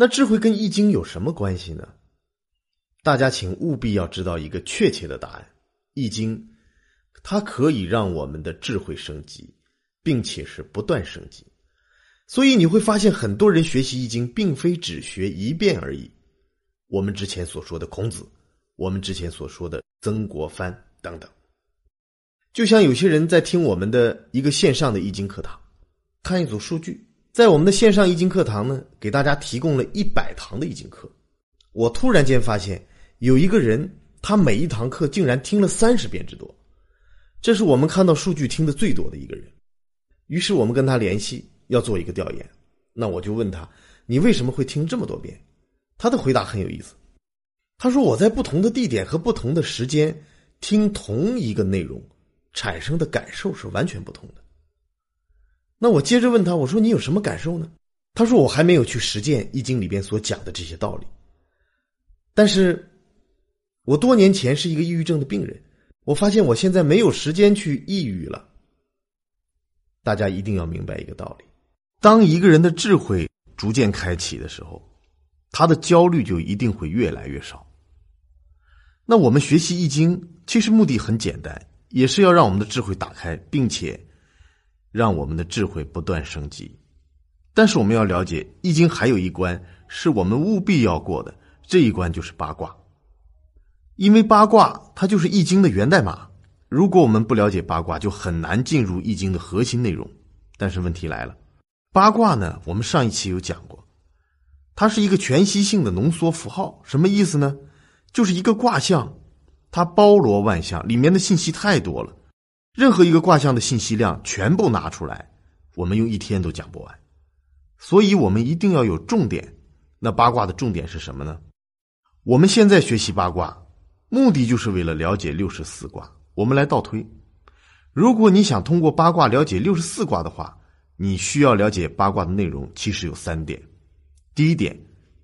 那智慧跟易经有什么关系呢？大家请务必要知道一个确切的答案：易经，它可以让我们的智慧升级，并且是不断升级。所以你会发现，很多人学习易经，并非只学一遍而已。我们之前所说的孔子，我们之前所说的曾国藩等等，就像有些人在听我们的一个线上的易经课堂，看一组数据，在我们的线上易经课堂呢，给大家提供了一百堂的易经课。我突然间发现，有一个人，他每一堂课竟然听了三十遍之多，这是我们看到数据听的最多的一个人。于是我们跟他联系。要做一个调研，那我就问他：“你为什么会听这么多遍？”他的回答很有意思。他说：“我在不同的地点和不同的时间听同一个内容，产生的感受是完全不同的。”那我接着问他：“我说你有什么感受呢？”他说：“我还没有去实践《易经》里边所讲的这些道理。但是，我多年前是一个抑郁症的病人，我发现我现在没有时间去抑郁了。大家一定要明白一个道理。”当一个人的智慧逐渐开启的时候，他的焦虑就一定会越来越少。那我们学习易经，其实目的很简单，也是要让我们的智慧打开，并且让我们的智慧不断升级。但是我们要了解，易经还有一关是我们务必要过的，这一关就是八卦。因为八卦它就是易经的源代码，如果我们不了解八卦，就很难进入易经的核心内容。但是问题来了。八卦呢？我们上一期有讲过，它是一个全息性的浓缩符号。什么意思呢？就是一个卦象，它包罗万象，里面的信息太多了。任何一个卦象的信息量全部拿出来，我们用一天都讲不完。所以我们一定要有重点。那八卦的重点是什么呢？我们现在学习八卦，目的就是为了了解六十四卦。我们来倒推，如果你想通过八卦了解六十四卦的话。你需要了解八卦的内容，其实有三点。第一点，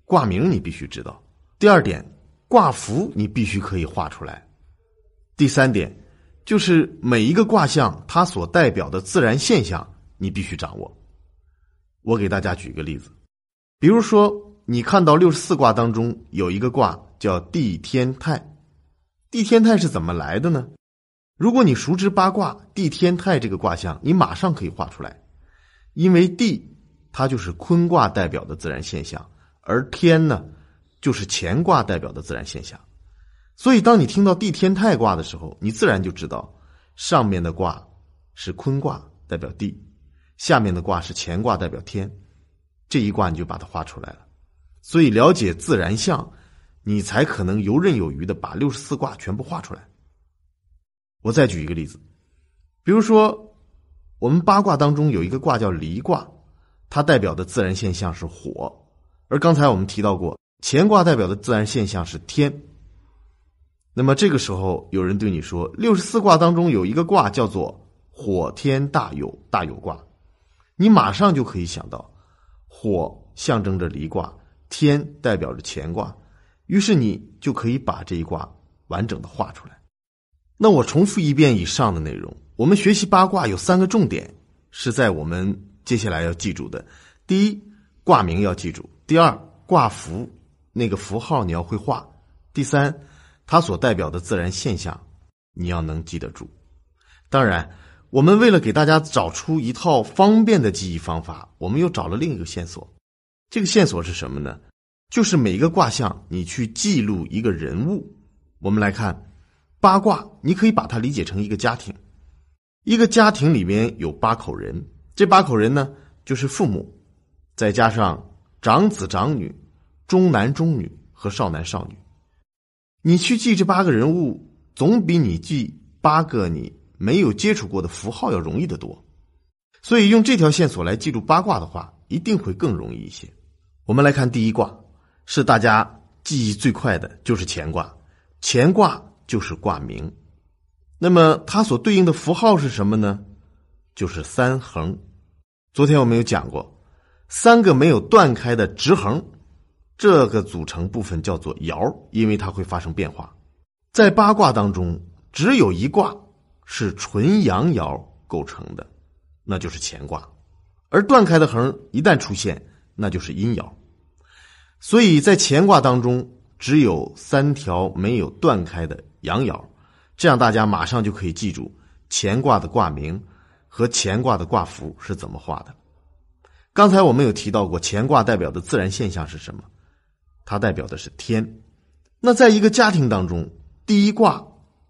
卦名你必须知道；第二点，卦符你必须可以画出来；第三点，就是每一个卦象它所代表的自然现象，你必须掌握。我给大家举个例子，比如说你看到六十四卦当中有一个卦叫地天泰，地天泰是怎么来的呢？如果你熟知八卦，地天泰这个卦象，你马上可以画出来。因为地，它就是坤卦代表的自然现象，而天呢，就是乾卦代表的自然现象。所以，当你听到地天泰卦的时候，你自然就知道，上面的卦是坤卦代表地，下面的卦是乾卦代表天。这一卦你就把它画出来了。所以，了解自然象，你才可能游刃有余的把六十四卦全部画出来。我再举一个例子，比如说。我们八卦当中有一个卦叫离卦，它代表的自然现象是火，而刚才我们提到过乾卦代表的自然现象是天。那么这个时候有人对你说，六十四卦当中有一个卦叫做火天大有大有卦，你马上就可以想到，火象征着离卦，天代表着乾卦，于是你就可以把这一卦完整的画出来。那我重复一遍以上的内容。我们学习八卦有三个重点，是在我们接下来要记住的：第一，卦名要记住；第二，卦符那个符号你要会画；第三，它所代表的自然现象你要能记得住。当然，我们为了给大家找出一套方便的记忆方法，我们又找了另一个线索。这个线索是什么呢？就是每一个卦象你去记录一个人物。我们来看八卦，你可以把它理解成一个家庭。一个家庭里面有八口人，这八口人呢，就是父母，再加上长子长女、中男中女和少男少女。你去记这八个人物，总比你记八个你没有接触过的符号要容易得多。所以用这条线索来记住八卦的话，一定会更容易一些。我们来看第一卦，是大家记忆最快的，就是乾卦。乾卦就是卦名。那么它所对应的符号是什么呢？就是三横。昨天我们有讲过，三个没有断开的直横，这个组成部分叫做爻，因为它会发生变化。在八卦当中，只有一卦是纯阳爻构成的，那就是乾卦。而断开的横一旦出现，那就是阴爻。所以在乾卦当中只有三条没有断开的阳爻，这样大家马上就可以记住乾卦的卦名和乾卦的卦符是怎么画的。刚才我们有提到过，乾卦代表的自然现象是什么？它代表的是天。那在一个家庭当中，第一卦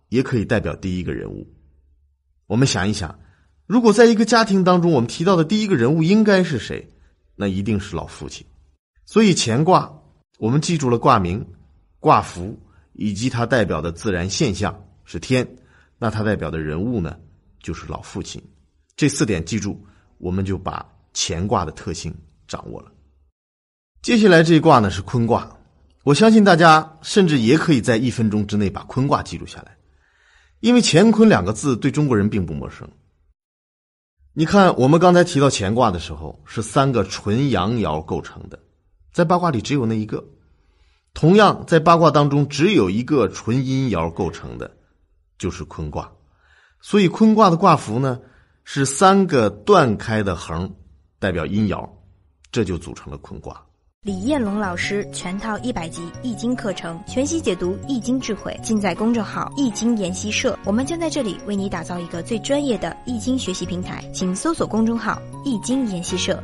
也可以代表第一个人物。我们想一想，如果在一个家庭当中，我们提到的第一个人物应该是谁？那一定是老父亲。所以乾卦，我们记住了卦名、卦符以及它代表的自然现象是天，那它代表的人物呢，就是老父亲。这四点记住，我们就把乾卦的特性掌握了。接下来这一卦呢是坤卦，我相信大家甚至也可以在一分钟之内把坤卦记录下来，因为乾坤两个字对中国人并不陌生。你看，我们刚才提到乾卦的时候，是三个纯阳爻构成的。在八卦里只有那一个，同样在八卦当中只有一个纯阴爻构成的，就是坤卦。所以坤卦的卦符呢是三个断开的横，代表阴爻，这就组成了坤卦。李彦龙老师全套一百集易经课程，全息解读易经智慧，尽在公众号易经研习社。我们将在这里为你打造一个最专业的易经学习平台，请搜索公众号易经研习社。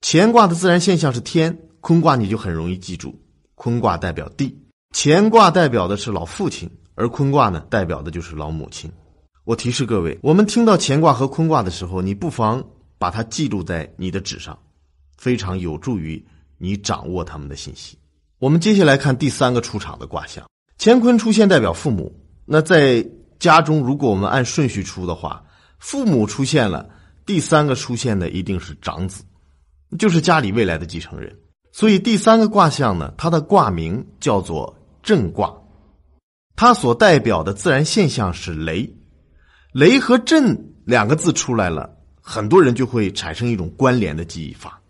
乾卦的自然现象是天。坤卦你就很容易记住，坤卦代表地，乾卦代表的是老父亲，而坤卦呢代表的就是老母亲。我提示各位，我们听到乾卦和坤卦的时候，你不妨把它记录在你的纸上，非常有助于你掌握他们的信息。我们接下来看第三个出场的卦象，乾坤出现代表父母。那在家中，如果我们按顺序出的话，父母出现了，第三个出现的一定是长子，就是家里未来的继承人。所以第三个卦象呢，它的卦名叫做震卦，它所代表的自然现象是雷。雷和震两个字出来了，很多人就会产生一种关联的记忆法。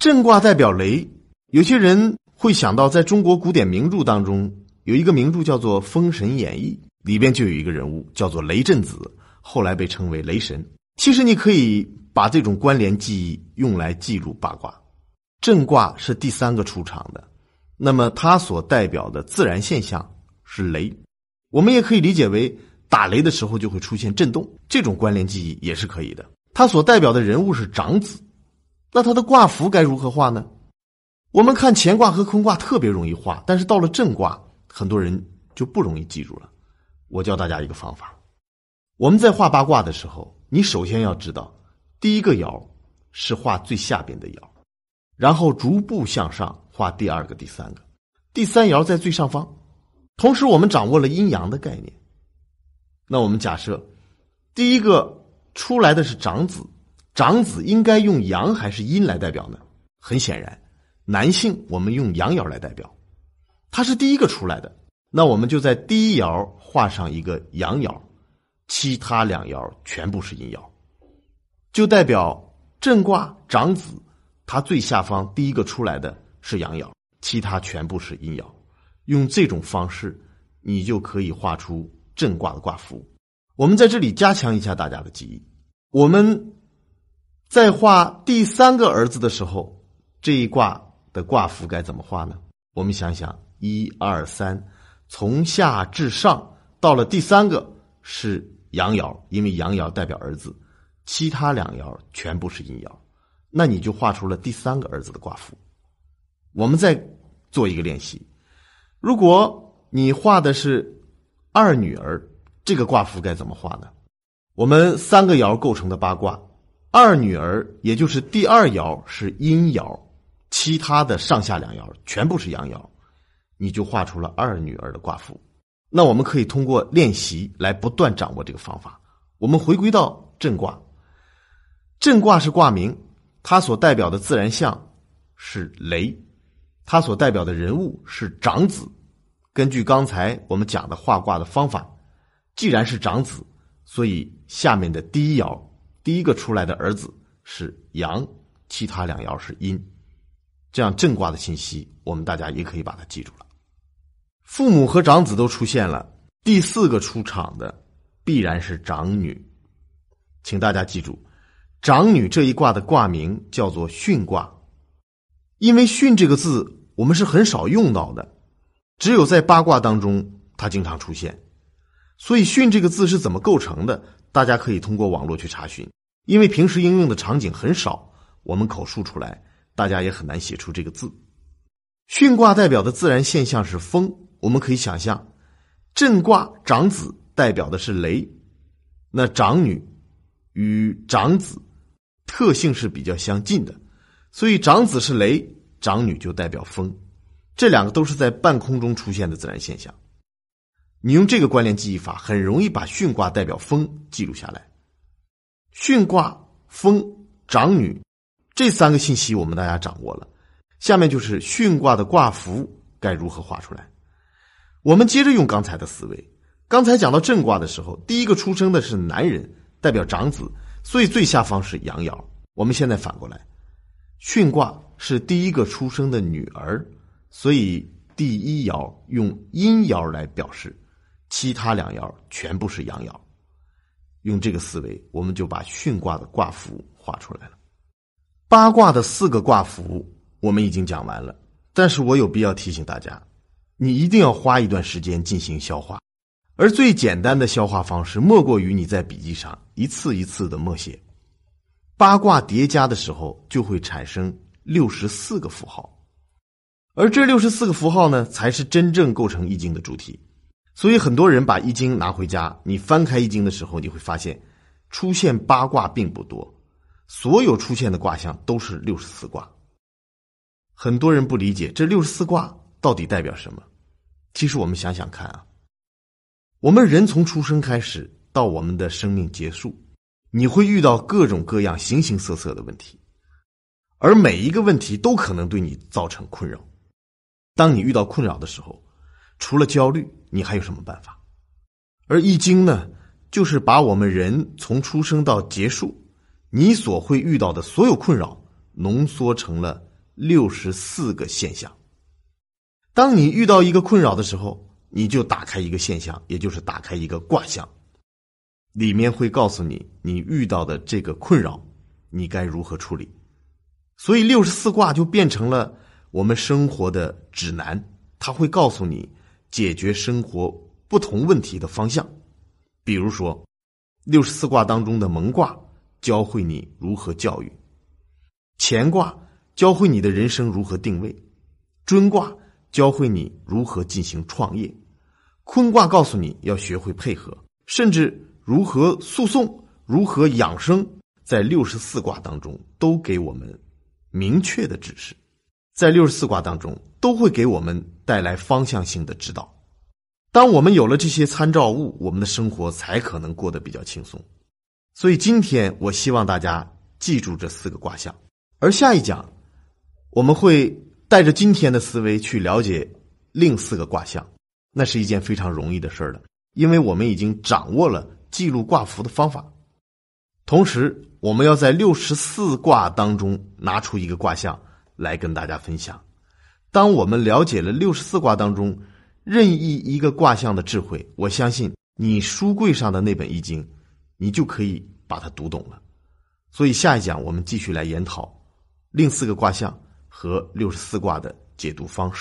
震卦代表雷，有些人会想到，在中国古典名著当中有一个名著叫做《封神演义》，里边就有一个人物叫做雷震子，后来被称为雷神。其实你可以把这种关联记忆用来记录八卦。震卦是第三个出场的，那么它所代表的自然现象是雷，我们也可以理解为打雷的时候就会出现震动，这种关联记忆也是可以的。它所代表的人物是长子，那它的卦符该如何画呢？我们看乾卦和坤卦特别容易画，但是到了震卦，很多人就不容易记住了。我教大家一个方法，我们在画八卦的时候，你首先要知道，第一个爻是画最下边的爻。然后逐步向上画第二个、第三个，第三爻在最上方。同时，我们掌握了阴阳的概念。那我们假设，第一个出来的是长子，长子应该用阳还是阴来代表呢？很显然，男性我们用阳爻来代表，他是第一个出来的。那我们就在第一爻画上一个阳爻，其他两爻全部是阴爻，就代表震卦长子。他最下方第一个出来的是阳爻，其他全部是阴爻。用这种方式，你就可以画出震卦的卦符。我们在这里加强一下大家的记忆。我们在画第三个儿子的时候，这一卦的卦符该怎么画呢？我们想想，一二三，从下至上，到了第三个是阳爻，因为阳爻代表儿子，其他两爻全部是阴爻。那你就画出了第三个儿子的卦符。我们再做一个练习，如果你画的是二女儿，这个卦符该怎么画呢？我们三个爻构成的八卦，二女儿也就是第二爻是阴爻，其他的上下两爻全部是阳爻，你就画出了二女儿的卦符。那我们可以通过练习来不断掌握这个方法。我们回归到震卦，震卦是卦名。它所代表的自然象是雷，它所代表的人物是长子。根据刚才我们讲的画卦的方法，既然是长子，所以下面的第一爻第一个出来的儿子是阳，其他两爻是阴。这样震卦的信息，我们大家也可以把它记住了。父母和长子都出现了，第四个出场的必然是长女，请大家记住。长女这一卦的卦名叫做巽卦，因为“巽”这个字我们是很少用到的，只有在八卦当中它经常出现。所以“巽”这个字是怎么构成的？大家可以通过网络去查询，因为平时应用的场景很少，我们口述出来，大家也很难写出这个字。巽卦代表的自然现象是风，我们可以想象，震卦长子代表的是雷，那长女与长子特性是比较相近的，所以长子是雷，长女就代表风，这两个都是在半空中出现的自然现象。你用这个关联记忆法，很容易把巽卦代表风记录下来。巽卦风长女这三个信息，我们大家掌握了。下面就是巽卦的卦符该如何画出来？我们接着用刚才的思维。刚才讲到震卦的时候，第一个出生的是男人，代表长子，所以最下方是阳爻。我们现在反过来，巽卦是第一个出生的女儿，所以第一爻用阴爻来表示，其他两爻全部是阳爻。用这个思维，我们就把巽卦的卦符画出来了。八卦的四个卦符。我们已经讲完了，但是我有必要提醒大家，你一定要花一段时间进行消化，而最简单的消化方式，莫过于你在笔记上一次一次的默写。八卦叠加的时候，就会产生六十四个符号，而这六十四个符号呢，才是真正构成易经的主体。所以很多人把易经拿回家，你翻开易经的时候，你会发现，出现八卦并不多，所有出现的卦象都是六十四卦。很多人不理解这六十四卦到底代表什么。其实我们想想看啊，我们人从出生开始到我们的生命结束，你会遇到各种各样形形色色的问题，而每一个问题都可能对你造成困扰。当你遇到困扰的时候，除了焦虑，你还有什么办法？而易经呢，就是把我们人从出生到结束，你所会遇到的所有困扰浓缩成了。六十四个现象。当你遇到一个困扰的时候，你就打开一个现象，也就是打开一个卦象，里面会告诉你你遇到的这个困扰，你该如何处理。所以六十四卦就变成了我们生活的指南，它会告诉你解决生活不同问题的方向。比如说，六十四卦当中的蒙卦教会你如何教育，乾卦。教会你的人生如何定位，尊卦教会你如何进行创业，坤卦告诉你要学会配合，甚至如何诉讼、如何养生，在六十四卦当中都给我们明确的指示，在六十四卦当中都会给我们带来方向性的指导。当我们有了这些参照物，我们的生活才可能过得比较轻松。所以今天我希望大家记住这四个卦象，而下一讲。我们会带着今天的思维去了解另四个卦象，那是一件非常容易的事儿了，因为我们已经掌握了记录卦符的方法。同时，我们要在六十四卦当中拿出一个卦象来跟大家分享。当我们了解了六十四卦当中任意一个卦象的智慧，我相信你书柜上的那本易经，你就可以把它读懂了。所以，下一讲我们继续来研讨另四个卦象。和六十四卦的解读方式。